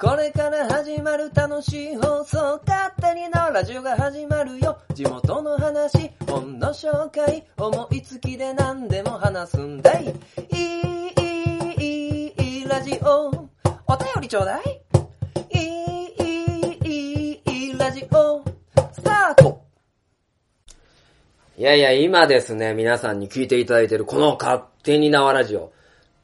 これから始まる楽しい放送、勝手にのラジオが始まるよ。地元の話、本の紹介、思いつきで何でも話すんだい。いい、いい、いい、ラジオ。お便りちょうだい。いい、いい、いい、ラジオ。スタートいやいや、今ですね、皆さんに聞いていただいてるこの勝手に縄ラジオ。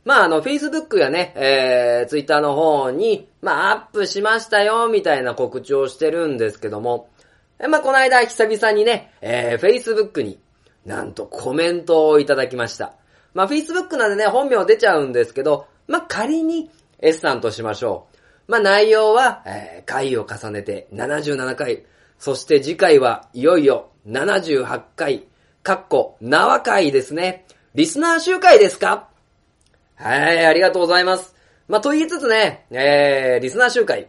まあ、あの、Facebook やね、えー、Twitter の方に、まあ、アップしましたよ、みたいな告知をしてるんですけども、えまあ、この間、久々にね、えー、Facebook に、なんとコメントをいただきました。まあ、Facebook なんでね、本名出ちゃうんですけど、まあ、仮に S さんとしましょう。まあ、内容は、えー、回を重ねて77回、そして次回はいよいよ78回、かっこ、縄回ですね。リスナー集会ですか？はい、ありがとうございます。まあ、と言いつつね、えー、リスナー集会、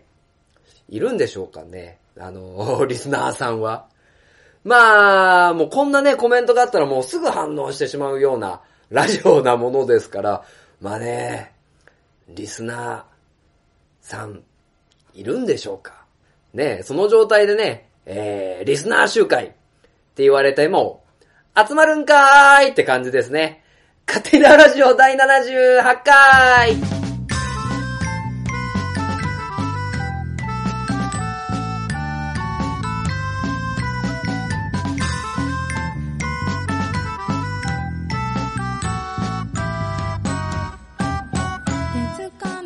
いるんでしょうかね。あのー、リスナーさんは。まあ、もうこんなね、コメントがあったらもうすぐ反応してしまうような、ラジオなものですから、まあね、リスナーさん、いるんでしょうかね、その状態でね、えー、リスナー集会って言われても、集まるんかーいって感じですね。カテララジオ第78回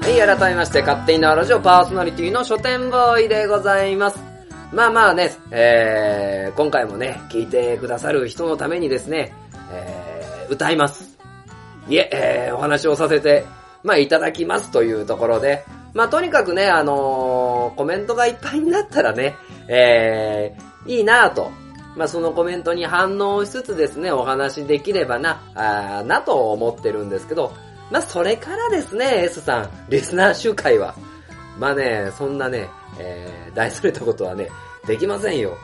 はい、改めまして、勝手にラジオパーソナリティの書店ボーイでございます。まあまあね、えー、今回もね、聞いてくださる人のためにですね、えー、歌います。いえ、えー、お話をさせて、まあ、いただきますというところで、まあ、とにかくね、あのー、コメントがいっぱいになったらね、えー、いいなぁと。まあ、そのコメントに反応しつつですね、お話できればな、あなと思ってるんですけど、まあ、それからですね、S さん、リスナー集会は。まあね、そんなね、えー、大それたことはね、できませんよ。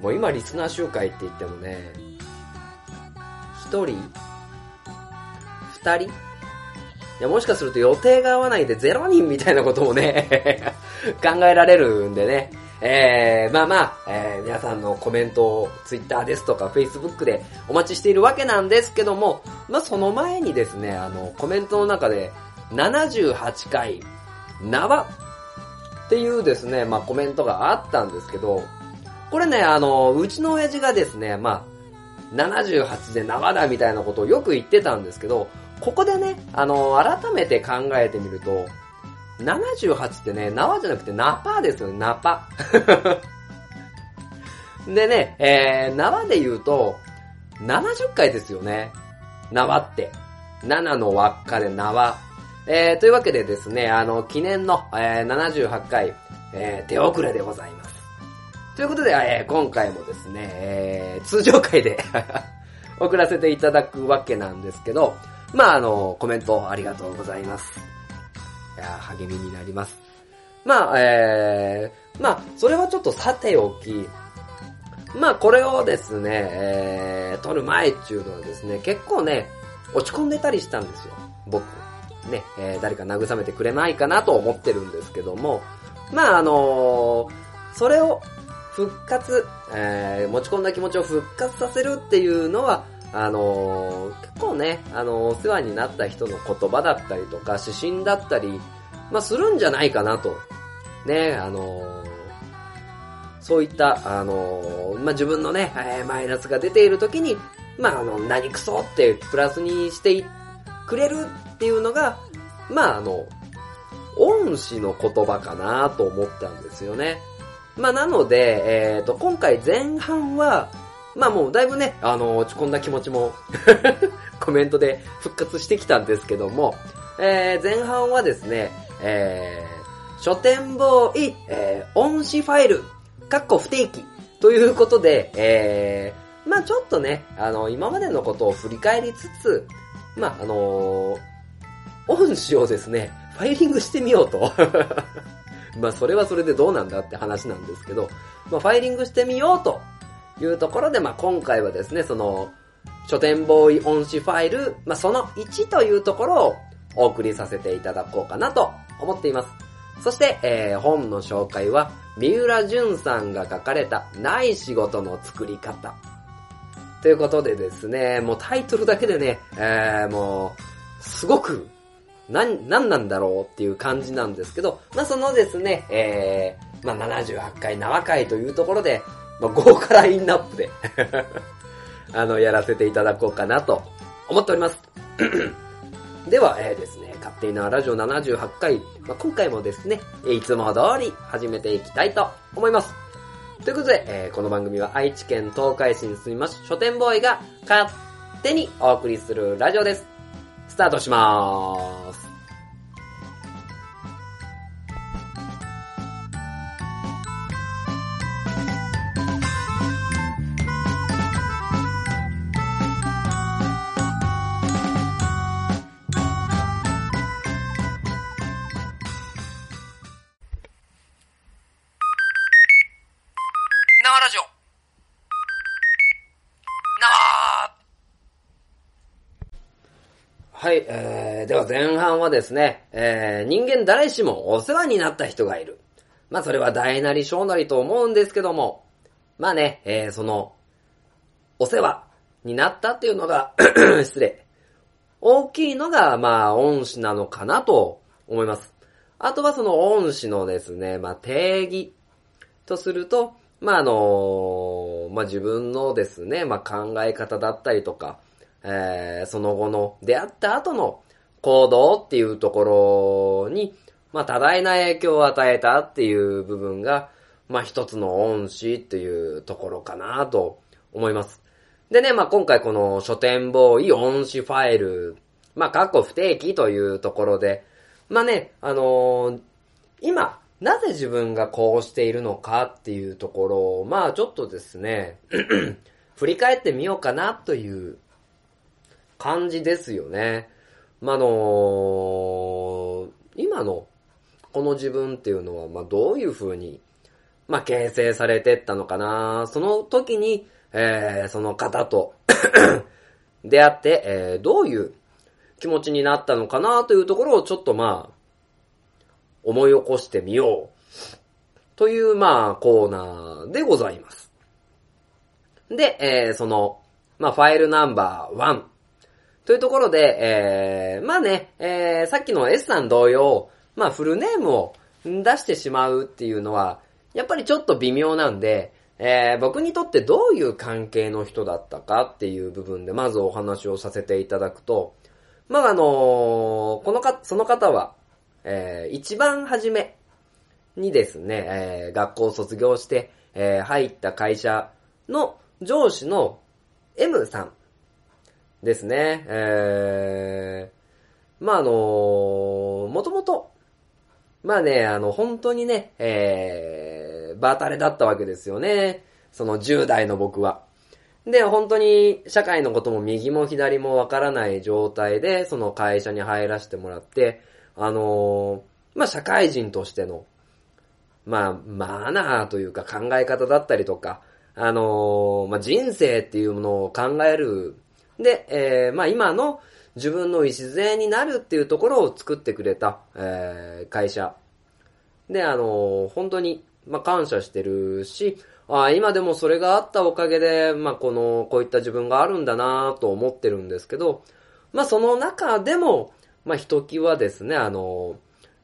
もう今リスナー集会って言ってもね、一人二人？いや、もしかすると予定が合わないで0人みたいなこともね 考えられるんでね。えー、まあまあ、えー、皆さんのコメントを Twitter ですとか Facebook でお待ちしているわけなんですけども、まあその前にですね、あの、コメントの中で78回、縄っていうですね、まあコメントがあったんですけど、これね、あの、うちの親父がですね、まあ、78で縄だみたいなことをよく言ってたんですけど、ここでね、あの、改めて考えてみると、78ってね、縄じゃなくてナパーですよね、ナパ。でね、えー、縄で言うと、70回ですよね。縄って。7の輪っかで縄。えー、というわけでですね、あの、記念の、えー、78回、えー、手遅れでございます。ということで、えー、今回もですね、えー、通常回で 送らせていただくわけなんですけど、まあ、あの、コメントありがとうございます。いや、励みになります。まあ、えー、まあ、それはちょっとさておき、まあ、これをですね、えー、撮る前っていうのはですね、結構ね、落ち込んでたりしたんですよ。僕。ね、えー、誰か慰めてくれないかなと思ってるんですけども、まあ、あのー、それを復活、えー、持ち込んだ気持ちを復活させるっていうのは、あのー、結構ね、あの、お世話になった人の言葉だったりとか、指針だったり、まあ、するんじゃないかなと。ね、あのー、そういった、あのまあ、自分のね、えマイナスが出ている時に、まあ、あの、何クソってプラスにしてくれるっていうのが、まあ、あの、恩師の言葉かなと思ったんですよね。まあ、なので、えっ、と、今回前半は、まあもうだいぶね、あの、落ち込んだ気持ちも コメントで復活してきたんですけども、えー、前半はですね、えー、書店ボーイ、えー、音詞ファイル、かっこ不定期、ということで、えー、まあちょっとね、あの、今までのことを振り返りつつ、まああのー、音詞をですね、ファイリングしてみようと。まあそれはそれでどうなんだって話なんですけど、まあファイリングしてみようというところで、まあ、今回はですね、その、書店ボーイ音詞ファイル、まあ、その1というところをお送りさせていただこうかなと思っています。そして、えー本の紹介は、三浦淳さんが書かれた、ない仕事の作り方。ということでですね、もうタイトルだけでね、えーもう、すごく、な、なんなんだろうっていう感じなんですけど、まあそのですね、えー、まあ78回縄回というところで、まあ豪華ラインナップで、あの、やらせていただこうかなと思っております。では、えーですね、勝手になラジオ78回、まあ、今回もですね、いつも通り始めていきたいと思います。ということで、えーこの番組は愛知県東海市に住みます書店ボーイが勝手にお送りするラジオです。スタートしまーす。はい、えー、では前半はですね、えー、人間誰しもお世話になった人がいる。まあそれは大なり小なりと思うんですけども、まあね、えー、その、お世話になったっていうのが、失礼。大きいのが、まあ、恩師なのかなと思います。あとはその恩師のですね、まあ定義とすると、まああのまあ自分のですね、まあ考え方だったりとか、えー、その後の出会った後の行動っていうところに、まあ多大な影響を与えたっていう部分が、まあ一つの恩師っていうところかなと思います。でね、まあ今回この書店ボーイ恩師ファイル、まあ過去不定期というところで、まあね、あのー今、なぜ自分がこうしているのかっていうところを、まあちょっとですね、振り返ってみようかなという感じですよね。まあ、あの今のこの自分っていうのは、まあどういう風に、まあ形成されてったのかな。その時に、えー、その方と 出会って、えー、どういう気持ちになったのかなというところをちょっとまあ、思い起こしてみよう。という、まあ、コーナーでございます。で、えー、その、まあ、ファイルナンバー1。というところで、えー、まあね、えー、さっきの S さん同様、まあ、フルネームを出してしまうっていうのは、やっぱりちょっと微妙なんで、えー、僕にとってどういう関係の人だったかっていう部分で、まずお話をさせていただくと、まあ、あのーこのか、その方は、えー一番初めにですね、えー学校を卒業して、えー入った会社の上司の M さんですね。えーまあ、あのーもともと、まあね、あの、本当にね、えー、バータレだったわけですよね。その10代の僕は。で、本当に社会のことも右も左もわからない状態で、その会社に入らせてもらって、あのーまあ、社会人としての、まあ、マナーというか考え方だったりとか、あのーまあ、人生っていうものを考える。で、えーまあ、今の自分の礎になるっていうところを作ってくれた、えー会社。で、あのー本当に、まあ、感謝してるし、あー今でもそれがあったおかげで、まあ、この、こういった自分があるんだなと思ってるんですけど、まあ、その中でも、まあ、ひときわですね、あのー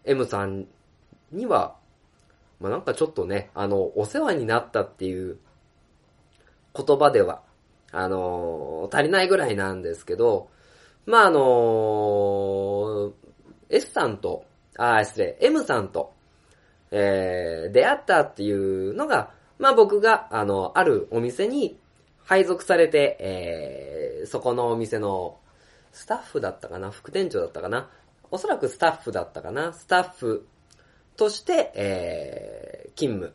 M さんには、まあ、なんかちょっとね、あの、お世話になったっていう言葉では、あのー足りないぐらいなんですけど、まあ、あのー S さんと、あ、失礼、M さんと、えー、出会ったっていうのが、まあ僕が、あの、あるお店に配属されて、えー、そこのお店のスタッフだったかな副店長だったかなおそらくスタッフだったかなスタッフとして、えー、勤務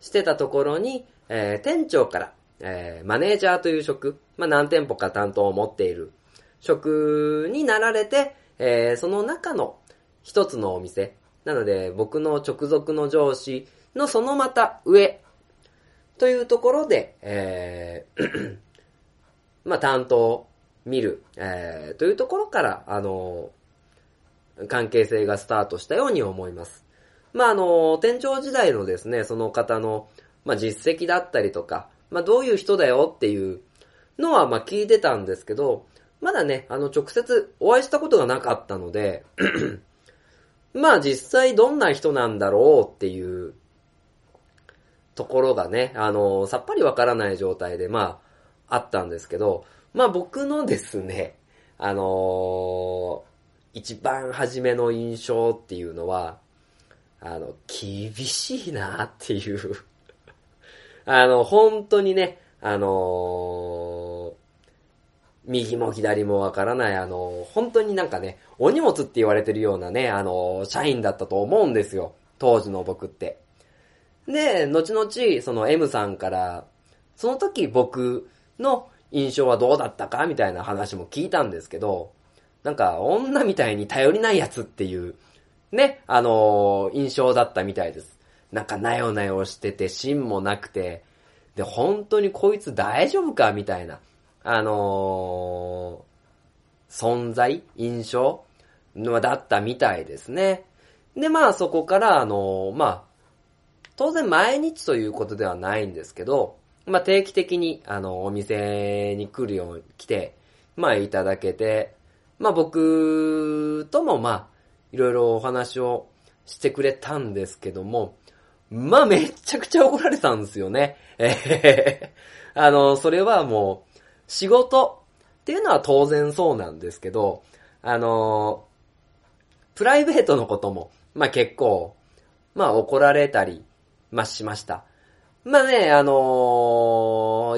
してたところに、えー、店長から、えー、マネージャーという職、まあ何店舗か担当を持っている。職になられて、えー、その中の一つのお店、なので僕の直属の上司のそのまた上。というところで、えー まあ担当を見る、えーというところから、あの関係性がスタートしたように思います。まあ、あの、店長時代のですね、その方の、まあ、実績だったりとか、まあ、どういう人だよっていうのは、まあ、聞いてたんですけど、まだね、あの、直接お会いしたことがなかったので、まあ、実際どんな人なんだろうっていうところがね、あの、さっぱりわからない状態で、まあ、あったんですけど、まあ僕のですね、あの一番初めの印象っていうのは、あの、厳しいなっていうあの、本当にね、あの右も左もわからない、あの本当になんかね、お荷物って言われてるようなね、あの社員だったと思うんですよ。当時の僕って。で、後々、その M さんから、その時僕の印象はどうだったかみたいな話も聞いたんですけど、なんか、女みたいに頼りないやつっていう、ね、あの、印象だったみたいです。なんか、なよなよしてて、芯もなくて、で、本当にこいつ大丈夫か？みたいな、あのー、存在？印象？のだったみたいですね。で、まあそこから、あのー、まあ、当然毎日ということではないんですけど、まあ、定期的に、あの、お店に来るように来て、まあ、いただけて、まあ、僕とも、まあ、いろいろお話をしてくれたんですけども、まあ、めちゃくちゃ怒られたんですよね。えあの、それはもう、仕事っていうのは当然そうなんですけど、あの、プライベートのことも、まあ結構、まあ怒られたり、まあ、しました。まあね、あの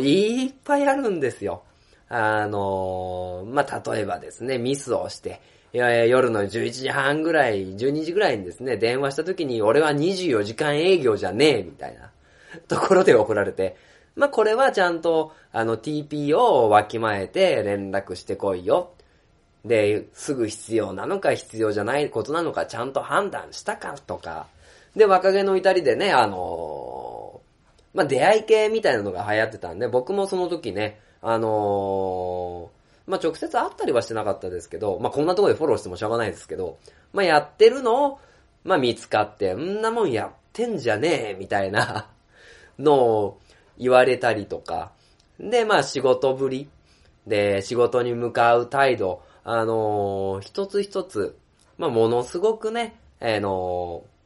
ー、いっぱいあるんですよ。あのー、まあ、例えばですね、ミスをして、いやいや夜の11時半ぐらい、12時ぐらいにですね、電話した時に俺は24時間営業じゃねえ、みたいな。ところで怒られて、まあ、これはちゃんと、あの、TP をわきまえて連絡してこいよ。で、すぐ必要なのか必要じゃないことなのかちゃんと判断したかとか、で、若気の至りでね、あのー、まあ、出会い系みたいなのが流行ってたんで、僕もその時ね、あのー、まあ、直接会ったりはしてなかったですけど、まあ、こんなとこでフォローしてもしょうがないですけど、まあ、やってるのを、まあ、見つかって、んなもんやってんじゃねえ、みたいなのを言われたりとか、で、まあ、仕事ぶり、で、仕事に向かう態度、あのー、一つ一つ、まあ、ものすごくね、あのー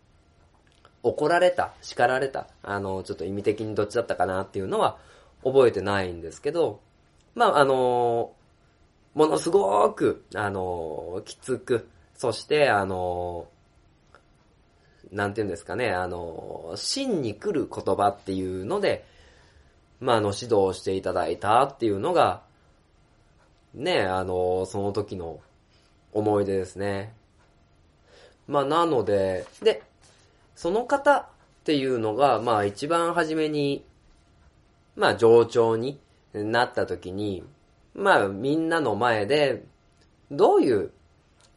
怒られた、叱られた、あの、ちょっと意味的にどっちだったかなっていうのは覚えてないんですけど、まあ、あの、ものすごく、あの、きつく、そして、あの、なんていうんですかね、あの、真に来る言葉っていうので、まあ、あの、指導していただいたっていうのが、ね、あの、その時の思い出ですね。まあ、なので、で、その方っていうのが、まあ一番初めに、まあ上長になった時に、まあみんなの前で、どういう、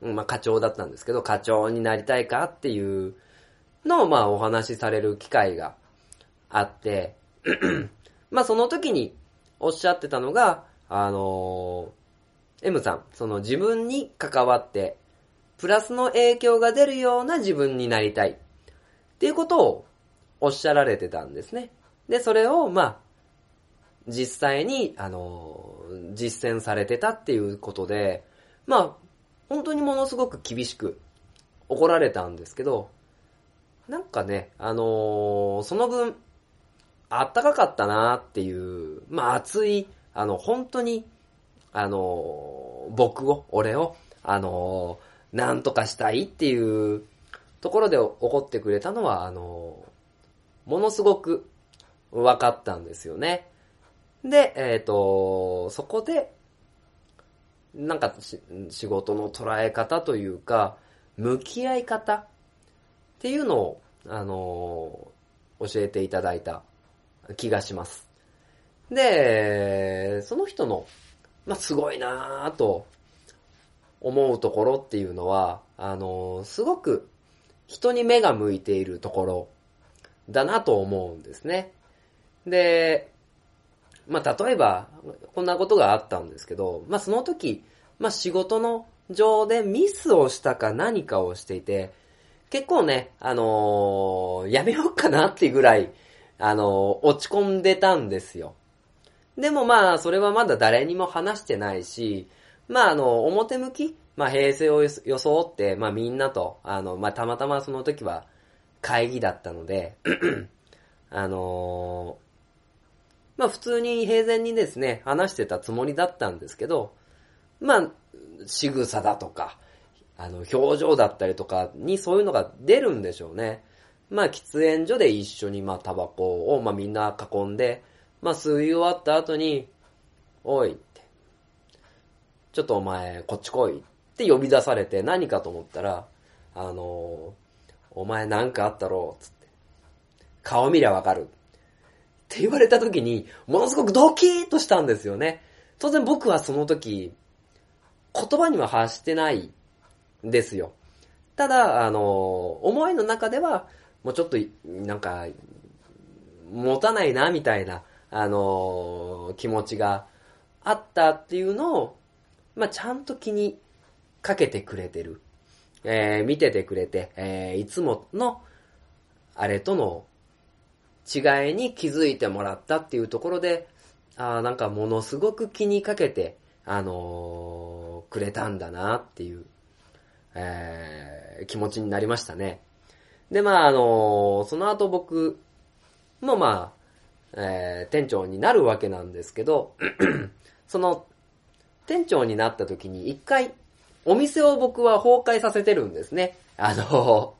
まあ課長だったんですけど、課長になりたいかっていうのをまあお話しされる機会があって、まあその時におっしゃってたのが、あのー、M さん、その自分に関わって、プラスの影響が出るような自分になりたい。っていうことをおっしゃられてたんですね。で、それを、まあ、実際に、あの、実践されてたっていうことで、まあ、本当にものすごく厳しく怒られたんですけど、なんかね、あのー、その分、あったかかったなっていう、まあ熱い、あの、本当に、あのー、僕を、俺を、あのー、なんとかしたいっていうところで起こってくれたのは、あの、ものすごく分かったんですよね。で、えっ、ー、と、そこで、なんか仕事の捉え方というか、向き合い方っていうのを、あの教えていただいた気がします。で、その人の、まあ、すごいなぁと思うところっていうのは、あのすごく人に目が向いているところだなと思うんですね。で、まあ、例えば、こんなことがあったんですけど、まあ、その時、まあ、仕事の上でミスをしたか何かをしていて、結構ね、あのーやめようかなっていうぐらい、あのー落ち込んでたんですよ。でもまあ、それはまだ誰にも話してないし、まああの、表向き、まあ平成を装って、まあみんなと、あの、まあたまたまその時は会議だったので、あのまあ普通に平然にですね、話してたつもりだったんですけど、まあ、仕草だとか、あの、表情だったりとかにそういうのが出るんでしょうね。まあ、喫煙所で一緒に、まあ、タバコを、まあ、みんな囲んで、まあ、吸い終わった後に、おいって、ちょっとお前、こっち来いって呼び出されて何かと思ったら、あの、お前なんかあったろう、つって。顔見りゃわかる。って言われた時に、ものすごくドキーとしたんですよね。当然僕はその時、言葉には発してないですよ。ただ、あの、思いの中では、もうちょっと、なんか、持たないな、みたいな、あの、気持ちがあったっていうのを、まあ、ちゃんと気にかけてくれてる。えー見ててくれて、えーいつもの、あれとの違いに気づいてもらったっていうところで、あーなんかものすごく気にかけて、あのーくれたんだなっていう、えー気持ちになりましたね。で、まあ、あのーその後僕もまあ、えー店長になるわけなんですけど、その、店長になった時に一回、お店を僕は崩壊させてるんですね。あの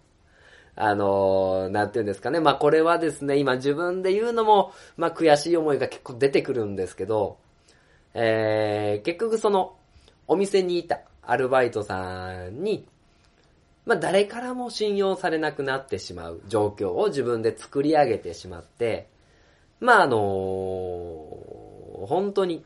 あのーなんていうんですかね。まあこれはですね、今自分で言うのも、まあ悔しい思いが結構出てくるんですけど、えー、結局その、お店にいたアルバイトさんに、まあ誰からも信用されなくなってしまう状況を自分で作り上げてしまって、まああのー本当に、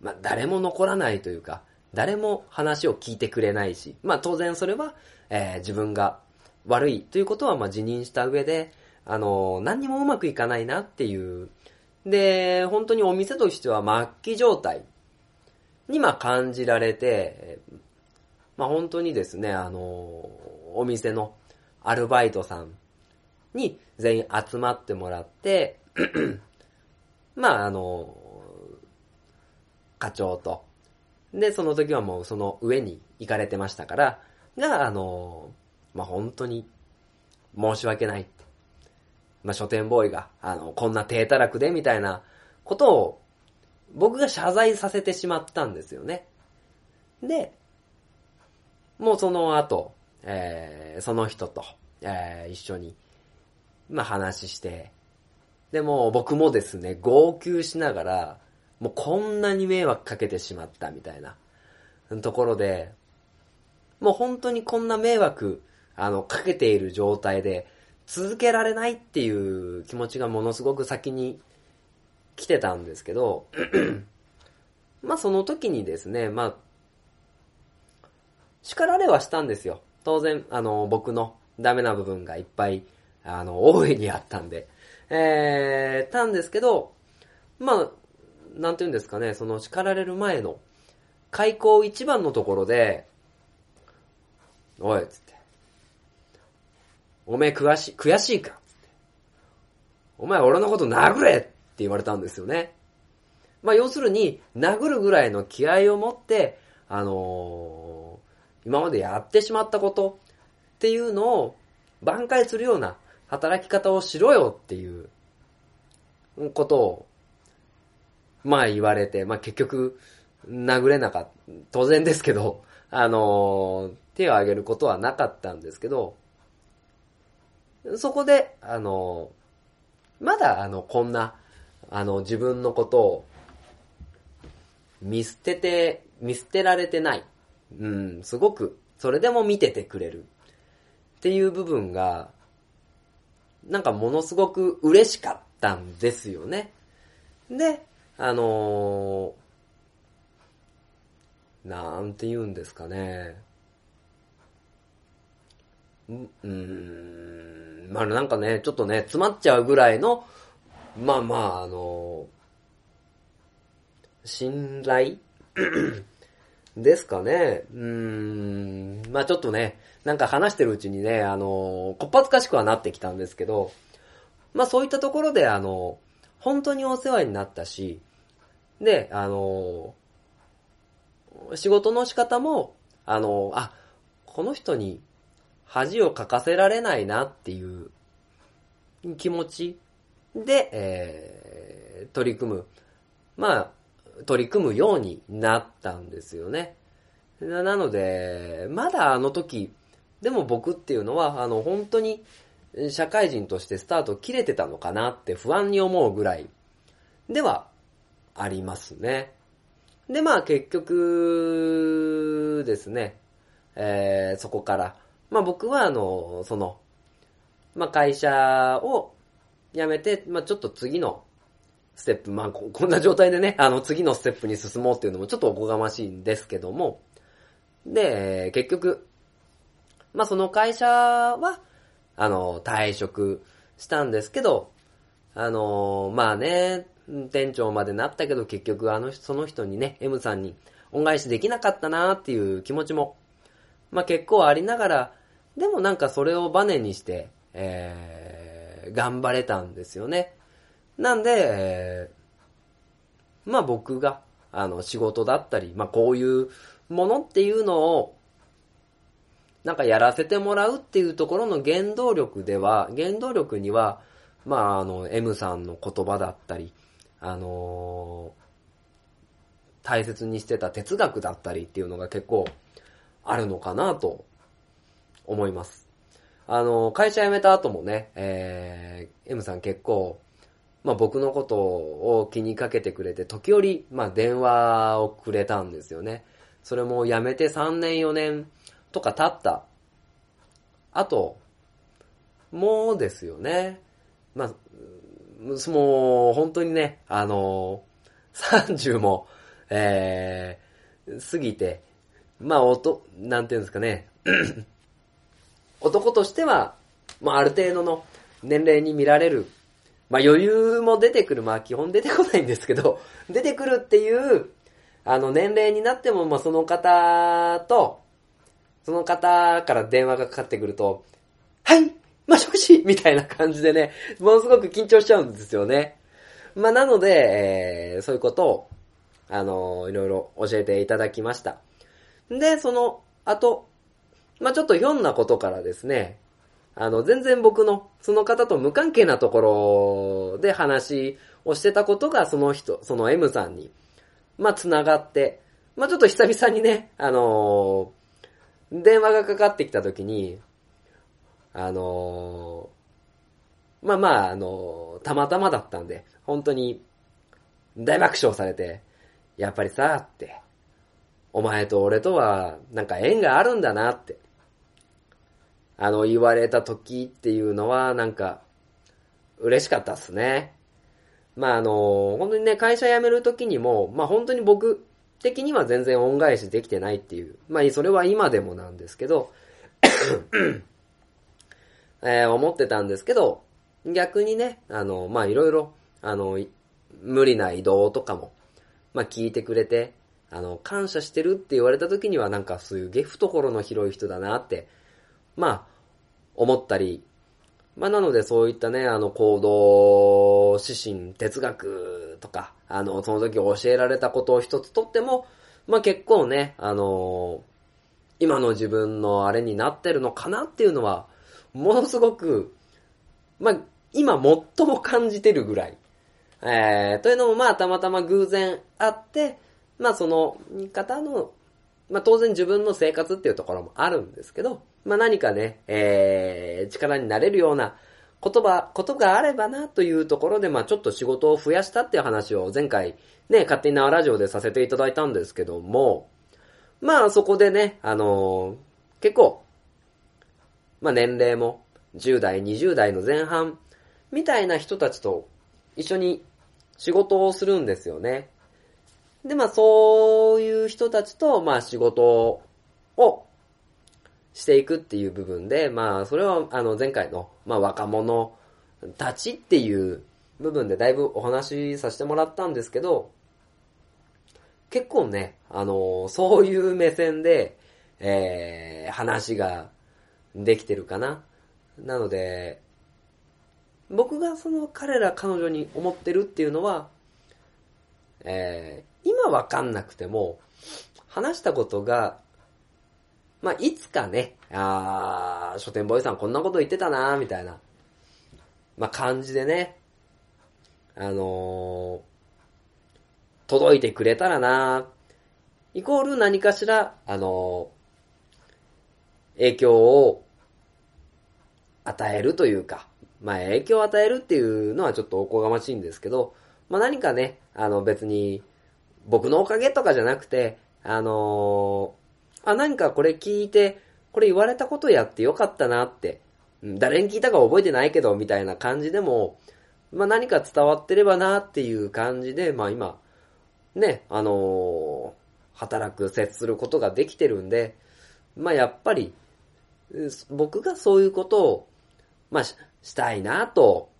まあ誰も残らないというか、誰も話を聞いてくれないし、まあ当然それは、えー自分が悪いということはまあ辞任した上で、あの何にもうまくいかないなっていう。で、本当にお店としては末期状態にまあ感じられて、まあ本当にですね、あのお店のアルバイトさんに全員集まってもらって、まああの課長と、で、その時はもうその上に行かれてましたから、が、あのまあ、本当に申し訳ない。まあ、書店ボーイが、あの、こんな低たらくで、みたいなことを、僕が謝罪させてしまったんですよね。で、もうその後、えー、その人と、えー、一緒に、まあ、話して、でも僕もですね、号泣しながら、もうこんなに迷惑かけてしまったみたいなところで、もう本当にこんな迷惑、あの、かけている状態で、続けられないっていう気持ちがものすごく先に来てたんですけど、まあその時にですね、まあ、叱られはしたんですよ。当然、あの、僕のダメな部分がいっぱい、あの、大いにあったんで。えー、たんですけど、まあ、なんて言うんですかね、その叱られる前の、開口一番のところで、おい、つって。おめえ悔し、悔しいか。お前俺のこと殴れって言われたんですよね。まあ要するに、殴るぐらいの気合を持って、あのー今までやってしまったことっていうのを挽回するような働き方をしろよっていうことを、まあ言われて、まあ結局、殴れなかった。当然ですけど、あのー手を挙げることはなかったんですけど、そこで、あのまだあの、こんな、あの、自分のことを、見捨てて、見捨てられてない。うん、すごく、それでも見ててくれる。っていう部分が、なんかものすごく嬉しかったんですよね。で、あのーなんて言うんですかね。うん、まあなんかね、ちょっとね、詰まっちゃうぐらいの、まあまあ、あの信頼？ですかね。うん。まあちょっとね、なんか話してるうちにね、あの、こっぱずかしくはなってきたんですけど、まあそういったところで、あの、本当にお世話になったし、で、あの、仕事の仕方も、あの、あ、この人に恥をかかせられないなっていう気持ちで、えー、取り組む。まあ、取り組むようになったんですよね。なので、まだあの時、でも僕っていうのは、あの、本当に社会人としてスタート切れてたのかなって不安に思うぐらいではありますね。で、まあ結局ですね、えー、そこから、まあ僕はあの、その、まあ会社を辞めて、まあちょっと次のステップ、まあこんな状態でね、あの次のステップに進もうっていうのもちょっとおこがましいんですけども、で、結局、まあその会社は、あの、退職したんですけど、あの、まあね、店長までなったけど結局あの、その人にね、M さんに恩返しできなかったなっていう気持ちも、まあ結構ありながら、でもなんかそれをバネにして、えー、頑張れたんですよね。なんで、えー、まあ僕が、あの、仕事だったり、まあこういうものっていうのを、なんかやらせてもらうっていうところの原動力では、原動力には、まああの、M さんの言葉だったり、あのー、大切にしてた哲学だったりっていうのが結構あるのかなと思います。あの、会社辞めた後もね、えー、M さん結構、まあ僕のことを気にかけてくれて、時折、まあ電話をくれたんですよね。それも辞めて3年4年とか経った。あと、もうですよね。まあ、もう、本当にね、あの、30も、えー、過ぎて、まあ、おと、なんていうんですかね、男としては、まあ、ある程度の年齢に見られる、まあ、余裕も出てくる、まあ、基本出てこないんですけど、出てくるっていう、あの、年齢になっても、まあ、その方と、その方から電話がかかってくると、はいもしもしみたいな感じでね、ものすごく緊張しちゃうんですよね。まあ、なので、えー、そういうことを、あのー、いろいろ教えていただきました。で、その後、まあ、ちょっとひょんなことからですね、あの、全然僕の、その方と無関係なところで話をしてたことが、その人、その M さんに、まあ、繋がって、まあ、ちょっと久々にね、あのー、電話がかかってきた時に、あのー、まあまあ、あのー、たまたまだったんで、本当に大爆笑されて、やっぱりさ、って、お前と俺とはなんか縁があるんだなって、あの、言われた時っていうのはなんか、嬉しかったっすね。まああの、本当にね、会社辞める時にも、まあ本当に僕的には全然恩返しできてないっていう、まあそれは今でもなんですけど、えー、思ってたんですけど、逆にね、あの、まあ、いろいろ、あの、無理な移動とかも、まあ、聞いてくれて、あの、感謝してるって言われた時にはなんかそういうゲフ懐の広い人だなって、ま、思ったり、まあ、なのでそういったね、あの、行動指針、哲学とか、あの、その時教えられたことを一つとっても、まあ、結構ね、あの今の自分のあれになってるのかなっていうのは、ものすごく、まあ、今最も感じてるぐらい。えー、というのもまあたまたま偶然あって、まあその方の、まあ当然自分の生活っていうところもあるんですけど、まあ何かね、えー、力になれるような言葉、ことがあればなというところで、まあちょっと仕事を増やしたっていう話を前回ね、勝手に縄ラジオでさせていただいたんですけども、まあそこでね、あのー、結構まあ年齢も10代、20代の前半みたいな人たちと一緒に仕事をするんですよね。で、まあそういう人たちと、まあ仕事をしていくっていう部分で、まあそれはあの前回の、まあ若者たちっていう部分でだいぶお話しさせてもらったんですけど、結構ね、あの、そういう目線で、えー、話ができてるかな。なので、僕がその彼ら彼女に思ってるっていうのは、えー、今わかんなくても、話したことが、まあ、いつかね、あー、書店ボーイさんこんなこと言ってたなみたいな、まあ、感じでね、あのー、届いてくれたらな。イコール何かしら、あのー、影響を与えるというか、まあ影響を与えるっていうのはちょっとおこがましいんですけど、まあ何かね、あの別に僕のおかげとかじゃなくて、あのー、あ、何かこれ聞いて、これ言われたことやってよかったなって、誰に聞いたか覚えてないけど、みたいな感じでも、まあ何か伝わってればなっていう感じで、まあ今、ね、あのー、働く、接することができてるんで、まあやっぱり、僕がそういうことを、まあししたいなと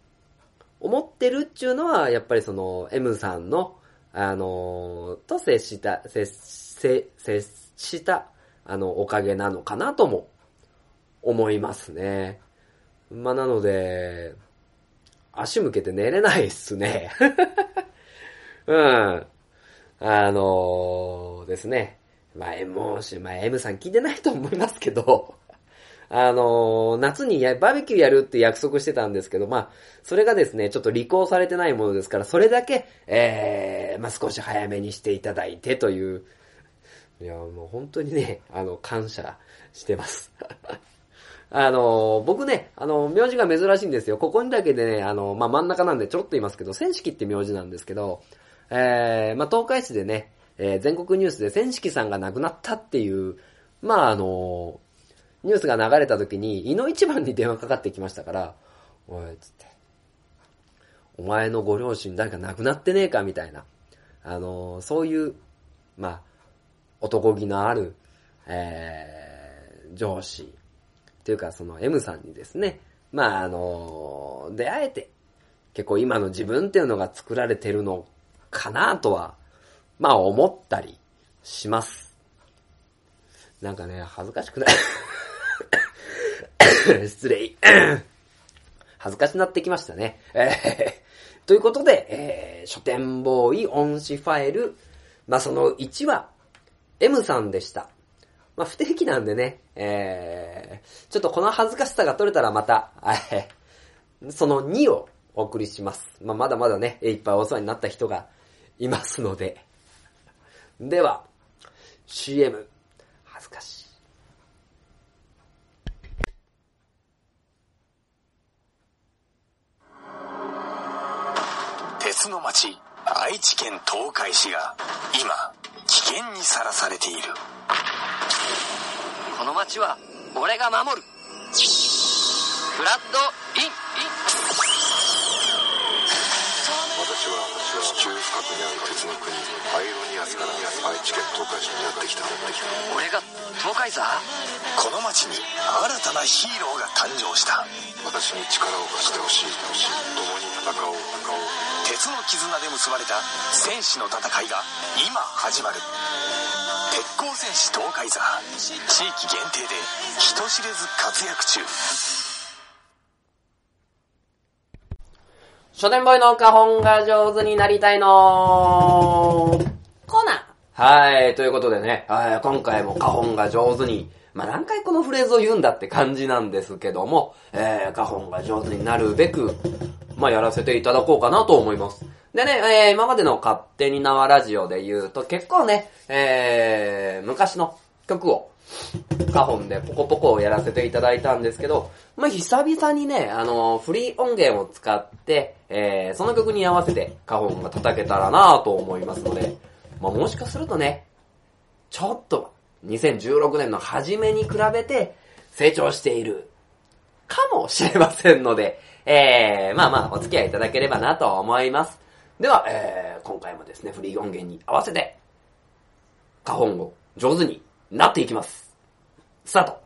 思ってるっていうのは、やっぱりその M さんの、あのー、と接した、接、接、接した、あの、おかげなのかなとも思いますね。まあ、なので、足向けて寝れないっすね。うん。あのー、ですね。まあ、もし、まあ、M さん聞いてないと思いますけど、あのー、夏にやバーベキューやるって約束してたんですけど、まあ、それがですね、ちょっと履行されてないものですから、それだけ、えー、まあ、少し早めにしていただいてという、いや、もう本当にね、あの、感謝してます。あの、僕ね、あの、名字が珍しいんですよ。ここにだけでね、あの、まあ、真ん中なんでちょろっと言いますけど、戦式って名字なんですけど、えー、まあ、東海市でね、えー、全国ニュースで戦式さんが亡くなったっていう、まあ、あの、ニュースが流れた時に、井の一番に電話かかってきましたから、おい、つって。お前のご両親誰か亡くなってねえかみたいな。あのそういう、まあ、男気のある、えー、上司。っていうか、その M さんにですね、まあ、あの出会えて、結構今の自分っていうのが作られてるのかなとは、まあ思ったりします。なんかね、恥ずかしくない？失礼。恥ずかしなってきましたね。えー、ということで、えー、書店ボーイ音詞ファイル、まあ、その1は、M さんでした。まあ、不定期なんでね、えー、ちょっとこの恥ずかしさが取れたらまた、その2をお送りします。まあ、まだまだね、いっぱいお世話になった人がいますので。では、CM、恥ずかしい。鉄の町愛知県東海市が今危険にさらされている。この町は俺が守る。フラッドイン。私は地中深くにある鉄の国アイロニアスから愛知県東海市にやってきた。俺が東海座？この町に新たなヒーローが誕生した。私に力を貸してほしい。共に戦おう。戦おう鉄の絆で結ばれた戦士の戦いが今始まる。鉄鋼戦士東海座地域限定で人知れず活躍中。書店ボーイの花本が上手になりたいの。コーナー。はい、ということでね、今回も花本が上手に、まあ、何回このフレーズを言うんだって感じなんですけども、えー、花本が上手になるべく、まあ、やらせていただこうかなと思います。でね、えー、今までの勝手に縄ラジオで言うと結構ね、えー、昔の曲を、カホンでポコポコをやらせていただいたんですけど、まあ、久々にね、あの、フリー音源を使って、えー、その曲に合わせてカホンが叩けたらなと思いますので、まあ、もしかするとね、ちょっと、2016年の初めに比べて成長しているかもしれませんので、えー、まあまあ、お付き合いいただければなと思います。では、えー、今回もですね、フリー音源に合わせて、花本を上手になっていきます。スタート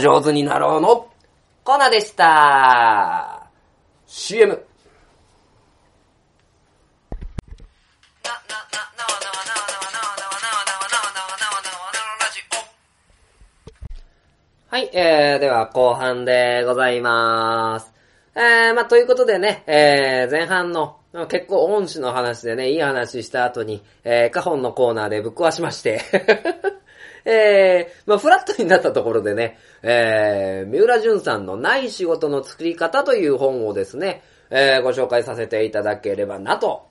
上手になろうのコーナーでした。CM。はい、えー、では後半でございます。えー、まあ、ということでね、えー、前半の、結構恩師の話でね、いい話した後に、えー、カホンのコーナーでぶっ壊しまして、えー、まあ、フラットになったところでね、えー、三浦淳さんのない仕事の作り方という本をですね、えー、ご紹介させていただければなと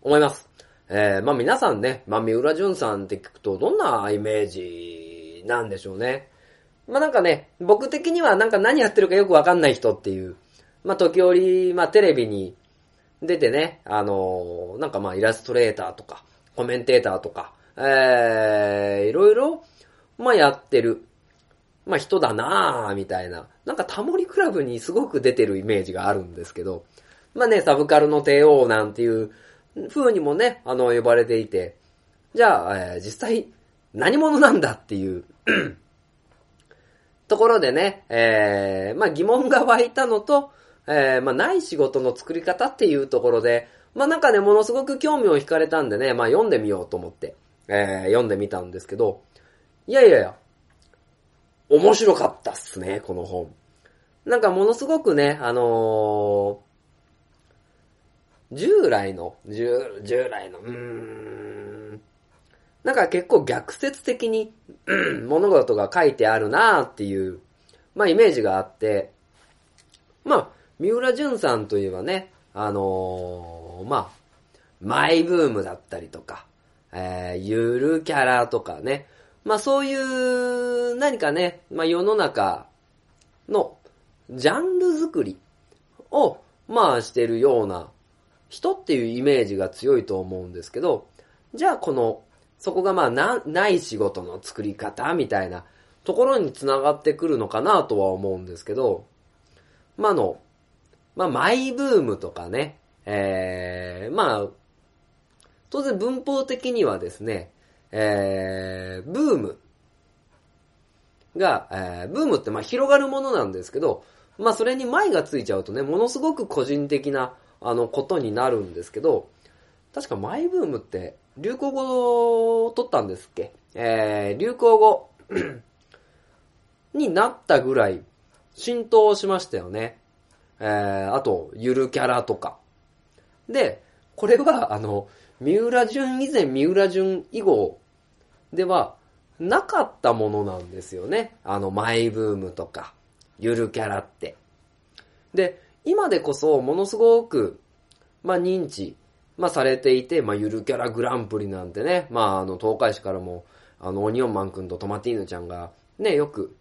思います。えー、まあ、皆さんね、まあ、三浦淳さんって聞くとどんなイメージなんでしょうね。まあ、なんかね、僕的にはなんか何やってるかよくわかんない人っていう、まあ、時折、まあ、テレビに出てね、あのーなんかまあ、イラストレーターとか、コメンテーターとか、えー、いろいろ、まあ、やってる、まあ、人だなぁ、みたいな。なんかタモリクラブにすごく出てるイメージがあるんですけど、まあね、サブカルの帝王なんていう風にもね、あの、呼ばれていて、じゃあ、えー実際、何者なんだっていう、ところでね、えー、まあ疑問が湧いたのと、えー、まあない仕事の作り方っていうところで、まあなんかね、ものすごく興味を惹かれたんでね、まあ読んでみようと思って、えー、読んでみたんですけど、いやいやいや、面白かったっすね、この本。なんかものすごくね、あのー従来の、従従来の、うーん、なんか結構逆説的に、うん物事が書いてあるなーっていう、まあイメージがあって、まあ、三浦淳さんといえばね、あのーまあ、マイブームだったりとか、えー、ゆるキャラとかね、まあそういう何かね、まあ世の中のジャンル作りを、まあしてるような人っていうイメージが強いと思うんですけど、じゃあこの、そこがまあな、ない仕事の作り方みたいなところにつながってくるのかなとは思うんですけど、まあの、まあマイブームとかね、えー、まあ、当然文法的にはですね、えー、ブームが、えー、ブームってまあ広がるものなんですけど、まあそれに前がついちゃうとね、ものすごく個人的な、あの、ことになるんですけど、確かマイブームって流行語を取ったんですっけ？えー、流行語 になったぐらい浸透しましたよね。えー、あと、ゆるキャラとか。で、これは、あの、三浦淳以前三浦淳以後ではなかったものなんですよね。あの、マイブームとか、ゆるキャラって。で、今でこそものすごく、まあ、認知、まあ、されていて、まあ、ゆるキャラグランプリなんてね、まあ、あの、東海市からも、あの、オニオンマンくんとトマティーヌちゃんが、ね、よく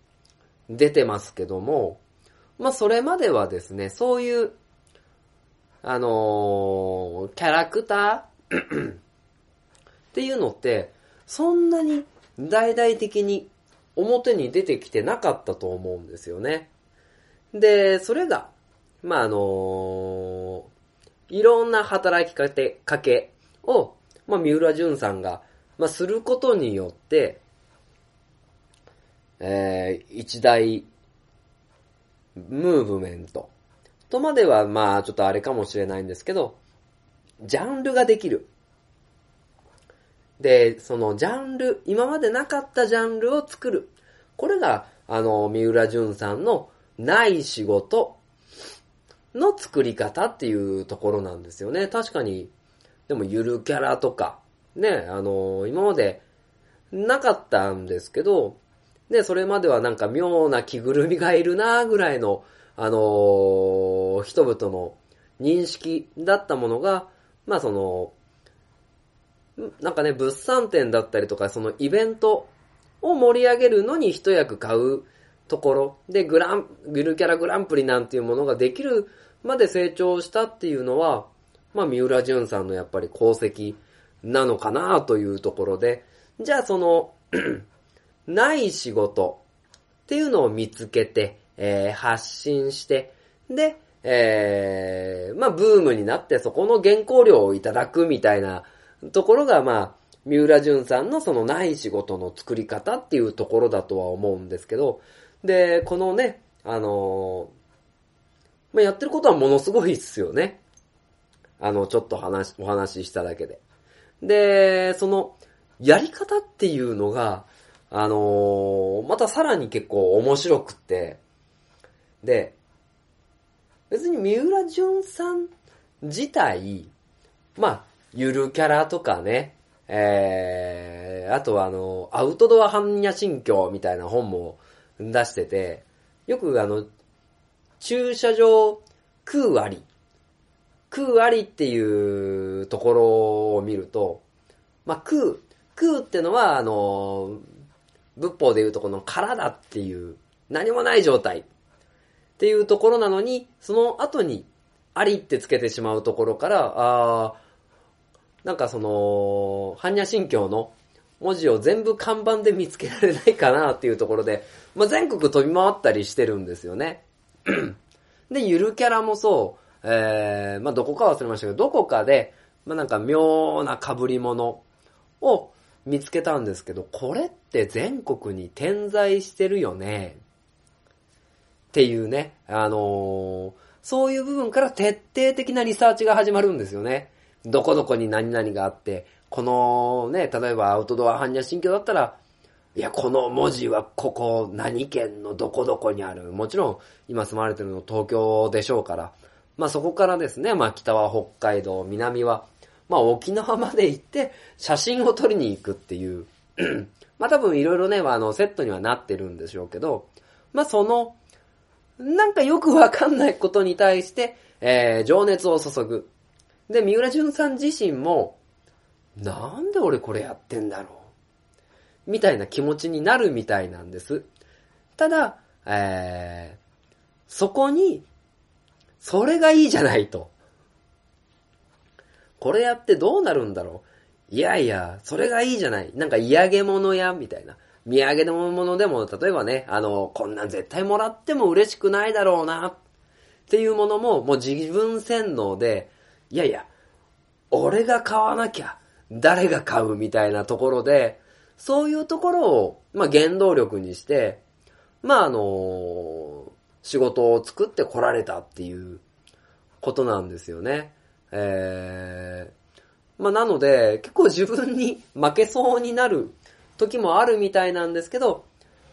出てますけども、まあ、それまではですね、そういう、あのーキャラクター っていうのって、そんなに大々的に表に出てきてなかったと思うんですよね。で、それが、まあ、あのいろんな働きかけかけを、まあ、三浦淳さんが、まあ、することによって、えー、一大ムーブメントとまでは、まあ、ちょっとあれかもしれないんですけど、ジャンルができる。で、そのジャンル、今までなかったジャンルを作る。これが、あの、三浦淳さんのない仕事の作り方っていうところなんですよね。確かに、でもゆるキャラとか、ね、あの、今までなかったんですけど、で、それまではなんか妙な着ぐるみがいるなぐらいの、あのー人々の認識だったものが、まあその、なんかね、物産展だったりとか、そのイベントを盛り上げるのに一役買うところで、グラン、ゆるキャラグランプリなんていうものができるまで成長したっていうのは、まあ三浦淳さんのやっぱり功績なのかなというところで、じゃあその、ない仕事っていうのを見つけて、えー発信して、で、えーまあ、ブームになってそこの原稿料をいただくみたいなところが、まあ、三浦淳さんのそのない仕事の作り方っていうところだとは思うんですけど、で、このね、あのまあ、やってることはものすごいっすよね。あの、ちょっと話、お話ししただけで。で、その、やり方っていうのが、あのまたさらに結構面白くって、で、別に三浦淳さん自体、まあ、ゆるキャラとかね、えー、あとはあの、アウトドア般若心経みたいな本も出してて、よくあの、駐車場空あり、空ありっていうところを見ると、まあ、空、空ってのはあの、仏法でいうとこの空だっていう、何もない状態っていうところなのに、その後にありってつけてしまうところから、あーなんかその、般若心経の文字を全部看板で見つけられないかなっていうところで、まあ、全国飛び回ったりしてるんですよね。で、ゆるキャラもそう、えー、まあ、どこか忘れましたけど、どこかで、まあ、なんか妙な被り物を見つけたんですけど、これって全国に点在してるよね。っていうね、あのーそういう部分から徹底的なリサーチが始まるんですよね。どこどこに何々があって、このね、例えばアウトドア般若心経だったら、いや、この文字はここ何県のどこどこにある。もちろん、今住まれてるの東京でしょうから。まあそこからですね、まあ北は北海道、南は、まあ沖縄まで行って写真を撮りに行くっていう。まあ多分いろいろね、あのセットにはなってるんでしょうけど、まあその、なんかよくわかんないことに対して、えー、情熱を注ぐ。で、三浦淳さん自身も、なんで俺これやってんだろう？みたいな気持ちになるみたいなんです。ただ、えー、そこに、それがいいじゃないと。これやってどうなるんだろう？いやいや、それがいいじゃない。なんか嫌げ物や、みたいな。土産のものでも、例えばね、あの、こんなん絶対もらっても嬉しくないだろうな、っていうものも、もう自分洗脳で、いやいや、俺が買わなきゃ、誰が買うみたいなところで、そういうところを、まあ、原動力にして、まあ、あの、仕事を作って来られたっていうことなんですよね。えー、まあ、なので、結構自分に負けそうになる時もあるみたいなんですけど、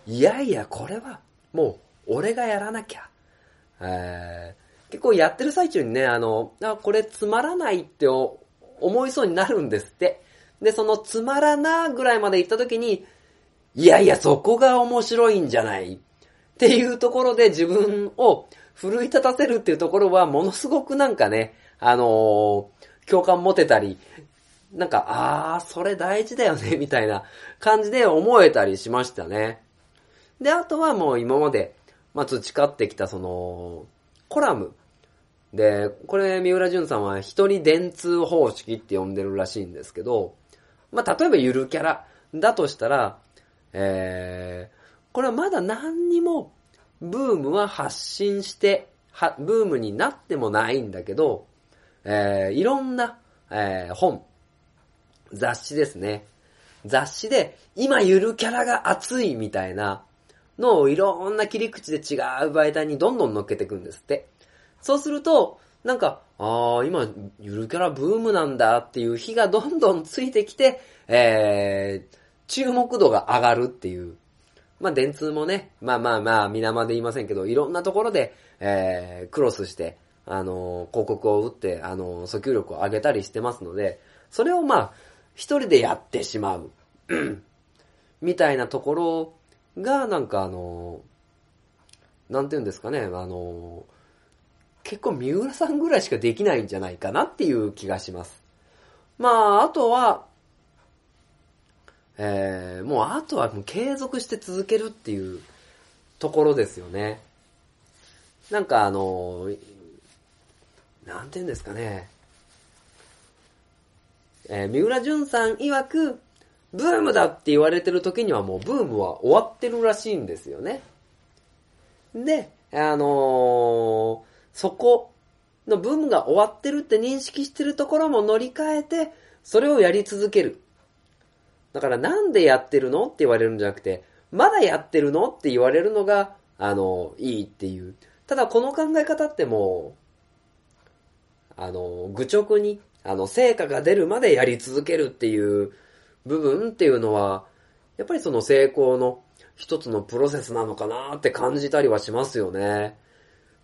いやいや、これは、もう、俺がやらなきゃ。えー、結構やってる最中にね、あの、あ、これつまらないって思いそうになるんですって。で、そのつまらなぐらいまで行った時に、いやいや、そこが面白いんじゃないっていうところで自分を奮い立たせるっていうところはものすごくなんかね、あのー共感持てたり、なんか、あー、それ大事だよね、みたいな感じで思えたりしましたね。で、あとはもう今まで、まあ、培ってきたその、コラム。で、これ、三浦淳さんは一人電通方式って呼んでるらしいんですけど、まあ、例えばゆるキャラだとしたら、えー、これはまだ何にもブームは発信して、は、ブームになってもないんだけど、えー、いろんな、えー、本、雑誌ですね。雑誌で、今ゆるキャラが熱いみたいなのをいろんな切り口で違う媒体にどんどん乗っけていくんですって。そうすると、なんか、ああ、今、ゆるキャラブームなんだっていう日がどんどんついてきて、えー、注目度が上がるっていう。まあ、電通もね、まあまあまあ、皆まで言いませんけど、いろんなところで、えー、クロスして、あのー広告を打って、あのー訴求力を上げたりしてますので、それをまあ、一人でやってしまう。みたいなところが、なんかあのーなんて言うんですかね、あのー結構三浦さんぐらいしかできないんじゃないかなっていう気がします。まあ、あとは、えー、もうあとはもう継続して続けるっていうところですよね。なんかあのなんて言うんですかね。えー三浦淳さん曰く、ブームだって言われてる時にはもうブームは終わってるらしいんですよね。で、あのーそこのブームが終わってるって認識してるところも乗り換えて、それをやり続ける。だからなんでやってるのって言われるんじゃなくて、まだやってるのって言われるのが、あの、いいっていう。ただこの考え方ってもう、あの、愚直に、あの、成果が出るまでやり続けるっていう部分っていうのは、やっぱりその成功の一つのプロセスなのかなって感じたりはしますよね。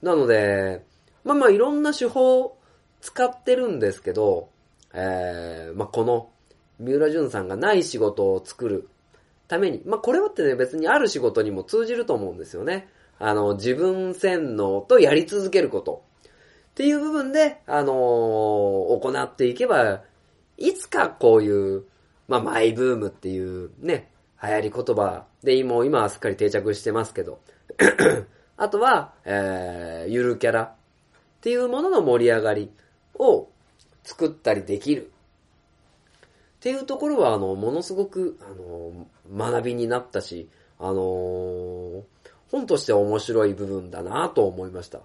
なので、まあまあいろんな手法使ってるんですけど、えー、まあこの三浦淳さんがない仕事を作るために、まあこれはってね別にある仕事にも通じると思うんですよね。あの、自分洗脳とやり続けること。っていう部分で、あのー行っていけば、いつかこういう、まあ、マイブームっていうね、流行り言葉で、もう今はすっかり定着してますけど、あとは、えー、ゆるキャラっていうものの盛り上がりを作ったりできる。っていうところは、あの、ものすごく、あの、学びになったし、あのー本として面白い部分だなと思いました。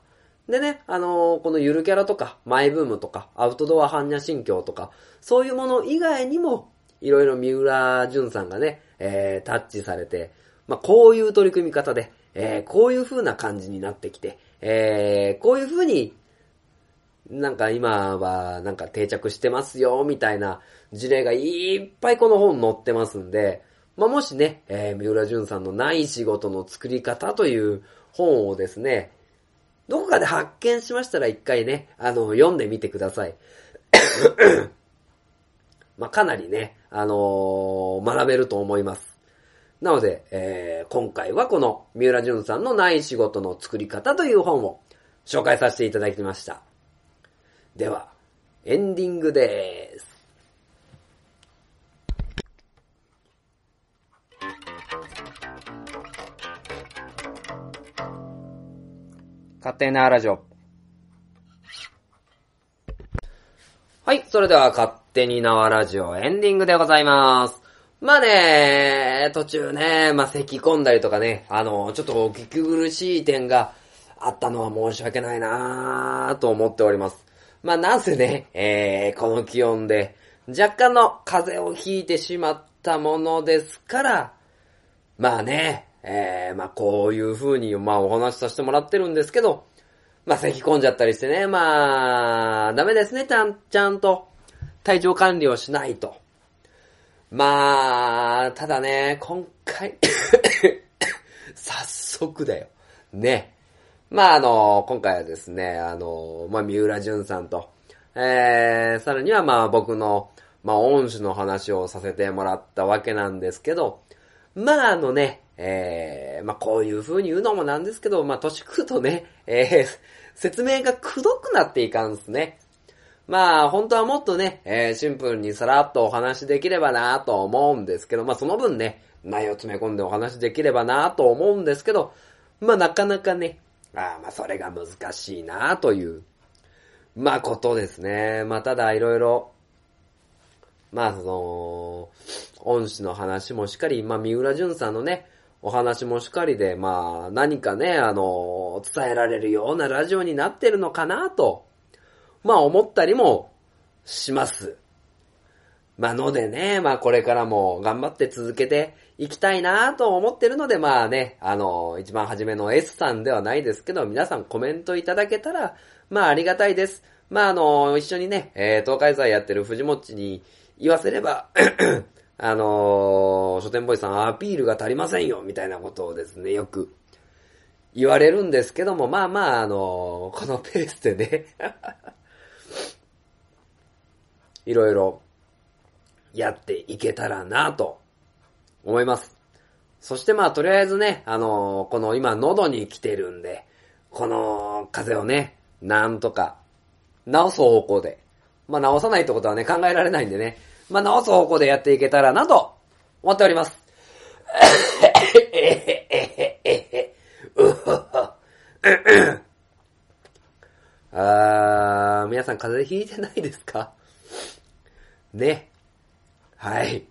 でね、あのーこのゆるキャラとか、マイブームとか、アウトドア般若心経とか、そういうもの以外にも、いろいろ三浦淳さんがね、えー、タッチされて、まあ、こういう取り組み方で、えー、こういう風な感じになってきて、えー、こういう風に、なんか今はなんか定着してますよ、みたいな事例がいっぱいこの本載ってますんで、まあ、もしね、えー、三浦淳さんのない仕事の作り方という本をですね、どこかで発見しましたら一回ね、あの、読んでみてください。まあ、かなりね、あのー学べると思います。なので、えー今回はこの三浦淳さんのない仕事の作り方という本を紹介させていただきました。では、エンディングです。勝手なラジオ。はい、それでは勝手に縄ラジオエンディングでございます。まあね、途中ね、まあ咳込んだりとかね、あの、ちょっとお聞き苦しい点があったのは申し訳ないなぁと思っております。まあなぜね、えー、この気温で若干の風邪をひいてしまったものですから、まあね、えー、まあこういう風に、まあお話しさせてもらってるんですけど、まあ咳込んじゃったりしてね、まあ、ダメですね、ちゃん、ちゃんと体調管理をしないと。まあ、ただね、今回、早速だよ。ね。まああの、今回はですね、あの、まあ三浦淳さんと、えー、さらにはまあ僕の、まあ恩師の話をさせてもらったわけなんですけど、まああのね、えー、まあこういう風に言うのもなんですけど、まあ年食うとね、えー、説明がくどくなっていかんすね。まあ本当はもっとね、えーシンプルにさらっとお話できればなと思うんですけど、まあその分ね、内容詰め込んでお話できればなと思うんですけど、まあなかなかね、あまあそれが難しいなという、まあことですね。まあただいろいろ、まあその、恩師の話もしっかり、まあ三浦淳さんのね、お話もしっかりで、まあ何かね、あの、伝えられるようなラジオになってるのかなと、まあ思ったりもします。まあのでね、まあこれからも頑張って続けていきたいなと思ってるので、まあね、あの、一番初めの S さんではないですけど、皆さんコメントいただけたら、まあありがたいです。まああの、一緒にね、えー、東海祭やってる藤もちに言わせれば、あのー書店ボーイさんアピールが足りませんよ、みたいなことをですね、よく言われるんですけども、まあまあ、あのーこのペースでね、いろいろやっていけたらなと思います。そしてまあとりあえずね、あのーこの今喉に来てるんで、この風邪をね、なんとか治す方向で、まあ治さないってことはね、考えられないんでね、まあ治す方向でやっていけたらなと思っております。あー、皆さん風邪ひいてないですか？ね。はい。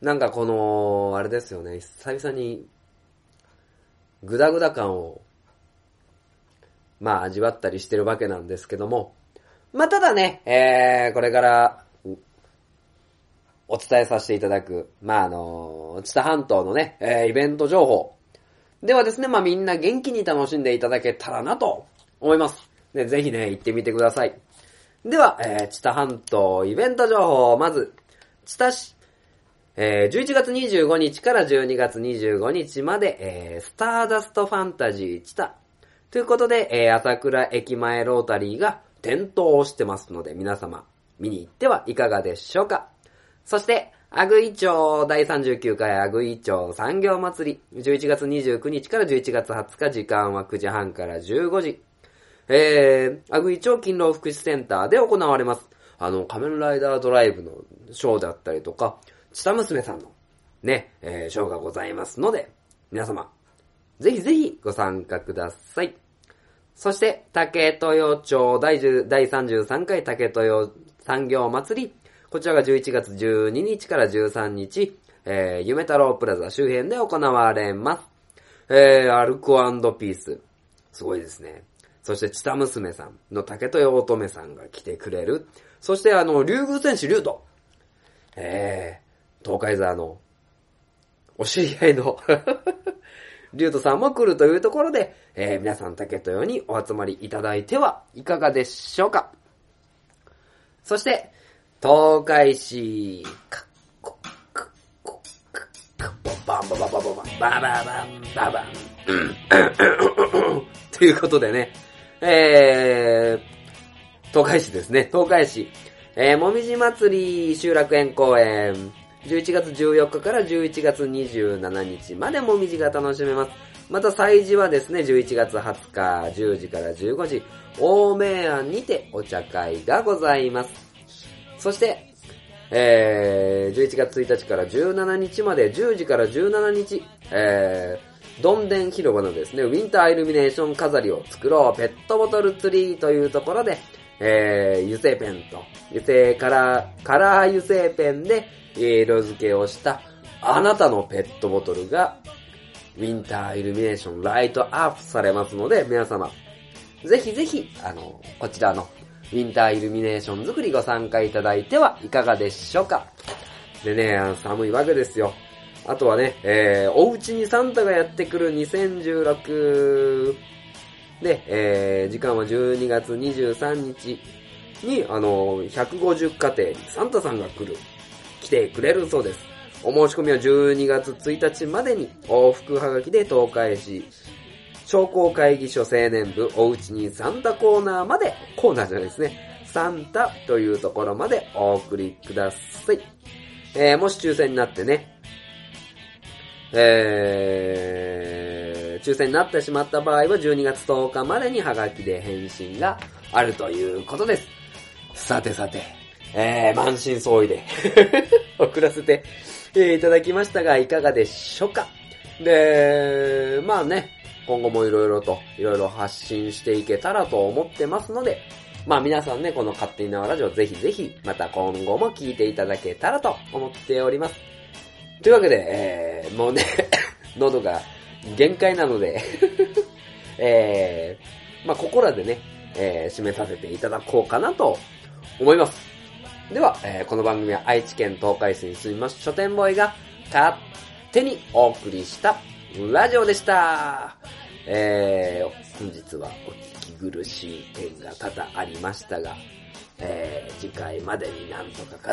なんかこの、あれですよね、久々に、グダグダ感を、まあ味わったりしてるわけなんですけども、まあただね、えー、これから、お伝えさせていただく、まあ、あの、知多半島のね、えーイベント情報。ではですね、まあ、みんな元気に楽しんでいただけたらなと思います。ね、ぜひね、行ってみてください。では、えー、知多半島イベント情報、まず、知多市、えー、11月25日から12月25日まで、えー、スターダストファンタジー知多。ということで、えー、朝倉駅前ロータリーが点灯してますので、皆様、見に行ってはいかがでしょうか。そして、アグイ町第39回アグイ町産業祭り、11月29日から11月20日、時間は9時半から15時。えー、アグイ町勤労福祉センターで行われます。あの、仮面ライダードライブのショーだったりとか、チタ娘さんのね、えー、ショーがございますので、皆様、ぜひぜひご参加ください。そして、竹豊町第10第33回竹豊産業祭り。こちらが11月12日から13日、えー、夢太郎プラザ周辺で行われます。えー、アルコピース。すごいですね。そして、チタ娘さんの竹豊乙女さんが来てくれる。そして、あの、竜宮戦士竜斗。えー、東海沢の、お知り合いの、竜斗さんも来るというところで、えー、皆さん竹豊にお集まりいただいてはいかがでしょうか。そして、東海市、かっこ、かっこ、かっこ、バンババババババン、バババン、ババン、ということでね、えー、東海市ですね、東海市、えー、もみじ祭り集落園公園、11月14日から11月27日までもみじが楽しめます。また祭事はですね、11月20日10時から15時、大明庵にてお茶会がございます。そして、えー、11月1日から17日まで10時から17日、えー、どんでん広場のですね、ウィンターイルミネーション飾りを作ろうペットボトルツリーというところで、えー、油性ペンと、油性カラー、カラー油性ペンで色付けをしたあなたのペットボトルがウィンターイルミネーションライトアップされますので、皆様、ぜひぜひ、あの、こちらのウィンターイルミネーション作りご参加いただいてはいかがでしょうか。でね、寒いわけですよ。あとはね、えー、お家にサンタがやってくる2016で、えー、時間は12月23日に、あの、150家庭にサンタさんが来る、来てくれるそうです。お申し込みは12月1日までに往復はがきで東海市商工会議所青年部おうちにサンタコーナーまで、コーナーじゃないですね。サンタというところまでお送りください。えー、もし抽選になってね、えー、抽選になってしまった場合は12月10日までにハガキで返信があるということです。さてさて、えー、満身創痍で 送らせて、えいただきましたが、いかがでしょうか？で、まあね、今後もいろいろと、いろいろ発信していけたらと思ってますので、まあ皆さんね、この勝手に縄ラジオぜひぜひ、また今後も聞いていただけたらと思っております。というわけで、えー、もうね、喉が限界なので、えー、まあここらでね、えー、締めさせていただこうかなと思います。では、えーこの番組は愛知県東海市に住みます書店ボーイが勝手にお送りしたラジオでした。えー、本日はお聞き苦しい点が多々ありましたが、えー、次回までになんとかか